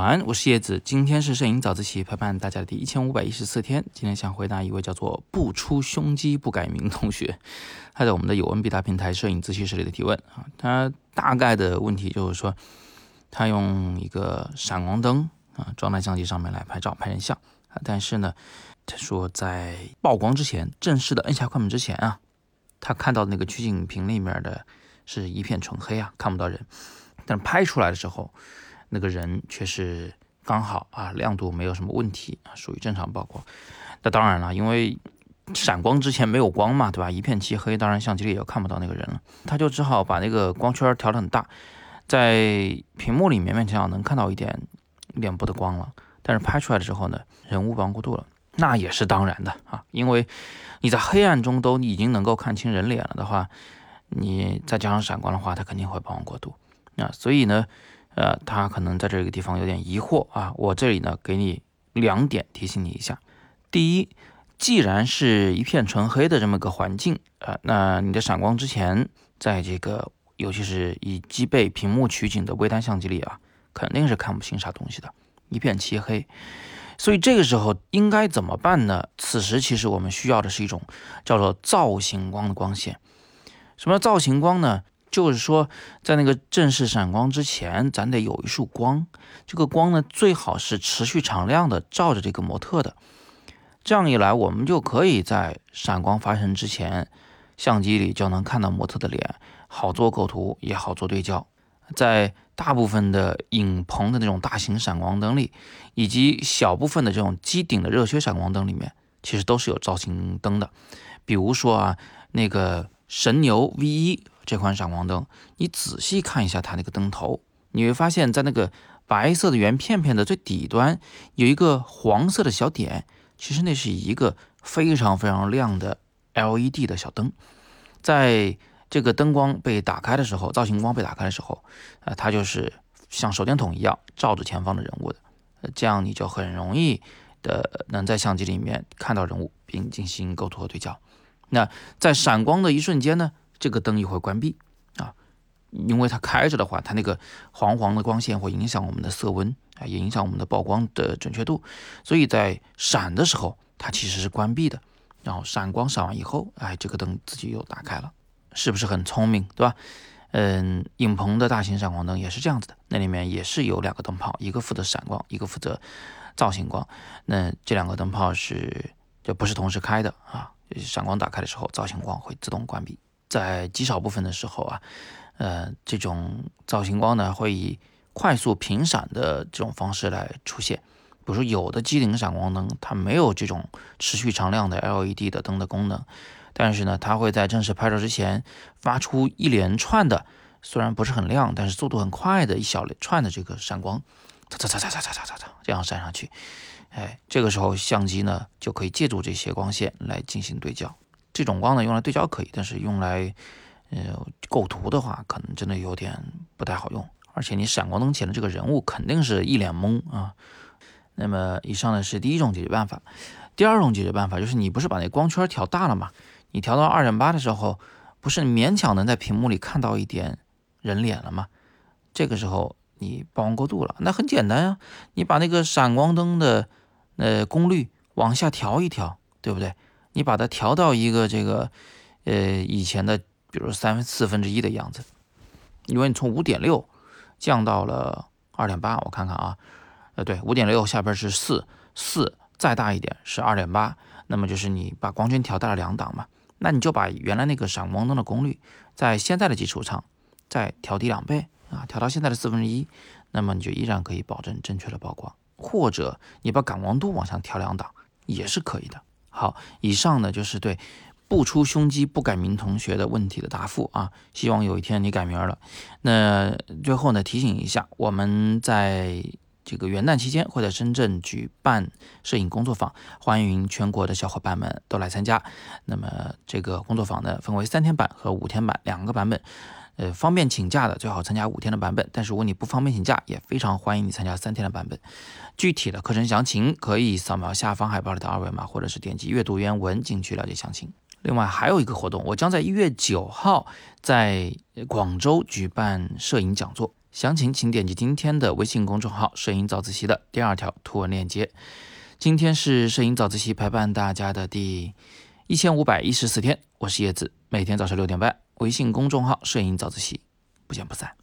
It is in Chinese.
早安，我是叶子。今天是摄影早自习陪伴大家的第一千五百一十四天。今天想回答一位叫做“不出胸肌不改名”同学，他在我们的有问必答平台摄影自习室里的提问啊。他大概的问题就是说，他用一个闪光灯啊装在相机上面来拍照拍人像啊，但是呢，他说在曝光之前，正式的摁下快门之前啊，他看到那个取景屏里面的是一片纯黑啊，看不到人，但拍出来的时候。那个人却是刚好啊，亮度没有什么问题啊，属于正常曝光。那当然了，因为闪光之前没有光嘛，对吧？一片漆黑，当然相机里也看不到那个人了。他就只好把那个光圈调得很大，在屏幕里勉勉强强能看到一点脸部的光了。但是拍出来的时候呢，人物曝光过度了，那也是当然的啊，因为你在黑暗中都已经能够看清人脸了的话，你再加上闪光的话，它肯定会曝光过度啊。所以呢。呃，他可能在这个地方有点疑惑啊。我这里呢，给你两点提醒你一下。第一，既然是一片纯黑的这么个环境啊，那你的闪光之前，在这个尤其是以机背屏幕取景的微单相机里啊，肯定是看不清啥东西的，一片漆黑。所以这个时候应该怎么办呢？此时其实我们需要的是一种叫做造型光的光线。什么造型光呢？就是说，在那个正式闪光之前，咱得有一束光。这个光呢，最好是持续常亮的，照着这个模特的。这样一来，我们就可以在闪光发生之前，相机里就能看到模特的脸，好做构图，也好做对焦。在大部分的影棚的那种大型闪光灯里，以及小部分的这种机顶的热靴闪光灯里面，其实都是有造型灯的。比如说啊，那个神牛 V 一。这款闪光灯，你仔细看一下它那个灯头，你会发现在那个白色的圆片片的最底端有一个黄色的小点，其实那是一个非常非常亮的 LED 的小灯。在这个灯光被打开的时候，造型光被打开的时候，啊，它就是像手电筒一样照着前方的人物的，呃这样你就很容易的能在相机里面看到人物，并进行构图和对焦。那在闪光的一瞬间呢？这个灯一会关闭啊，因为它开着的话，它那个黄黄的光线会影响我们的色温啊，也影响我们的曝光的准确度，所以在闪的时候，它其实是关闭的。然后闪光闪完以后，哎，这个灯自己又打开了，是不是很聪明，对吧？嗯，影棚的大型闪光灯也是这样子的，那里面也是有两个灯泡，一个负责闪光，一个负责造型光。那这两个灯泡是就不是同时开的啊，闪光打开的时候，造型光会自动关闭。在极少部分的时候啊，呃，这种造型光呢会以快速频闪的这种方式来出现。比如说有的机顶闪光灯它没有这种持续常亮的 LED 的灯的功能，但是呢，它会在正式拍照之前发出一连串的，虽然不是很亮，但是速度很快的一小串的这个闪光，嚓嚓嚓嚓嚓嚓嚓嚓这样闪上去。哎，这个时候相机呢就可以借助这些光线来进行对焦。这种光呢，用来对焦可以，但是用来呃构图的话，可能真的有点不太好用。而且你闪光灯前的这个人物肯定是一脸懵啊。那么以上呢是第一种解决办法。第二种解决办法就是你不是把那光圈调大了吗？你调到二点八的时候，不是勉强能在屏幕里看到一点人脸了吗？这个时候你曝光过度了，那很简单啊，你把那个闪光灯的呃功率往下调一调，对不对？你把它调到一个这个，呃，以前的，比如三分四分之一的样子，因为你从五点六降到了二点八，我看看啊，呃，对，五点六下边是四，四再大一点是二点八，那么就是你把光圈调大了两档嘛，那你就把原来那个闪光灯的功率在现在的基础上再调低两倍。啊，调到现在的四分之一，那么你就依然可以保证正确的曝光，或者你把感光度往上调两档也是可以的。好，以上呢就是对不出胸肌不改名同学的问题的答复啊。希望有一天你改名了。那最后呢提醒一下，我们在这个元旦期间会在深圳举办摄影工作坊，欢迎全国的小伙伴们都来参加。那么这个工作坊呢分为三天版和五天版两个版本。呃，方便请假的最好参加五天的版本，但是如果你不方便请假，也非常欢迎你参加三天的版本。具体的课程详情可以扫描下方海报里的二维码，或者是点击阅读原文进去了解详情。另外还有一个活动，我将在一月九号在广州举办摄影讲座，详情请点击今天的微信公众号“摄影早自习”的第二条图文链接。今天是摄影早自习陪伴大家的第一千五百一十四天，我是叶子，每天早上六点半，微信公众号“摄影早自习”，不见不散。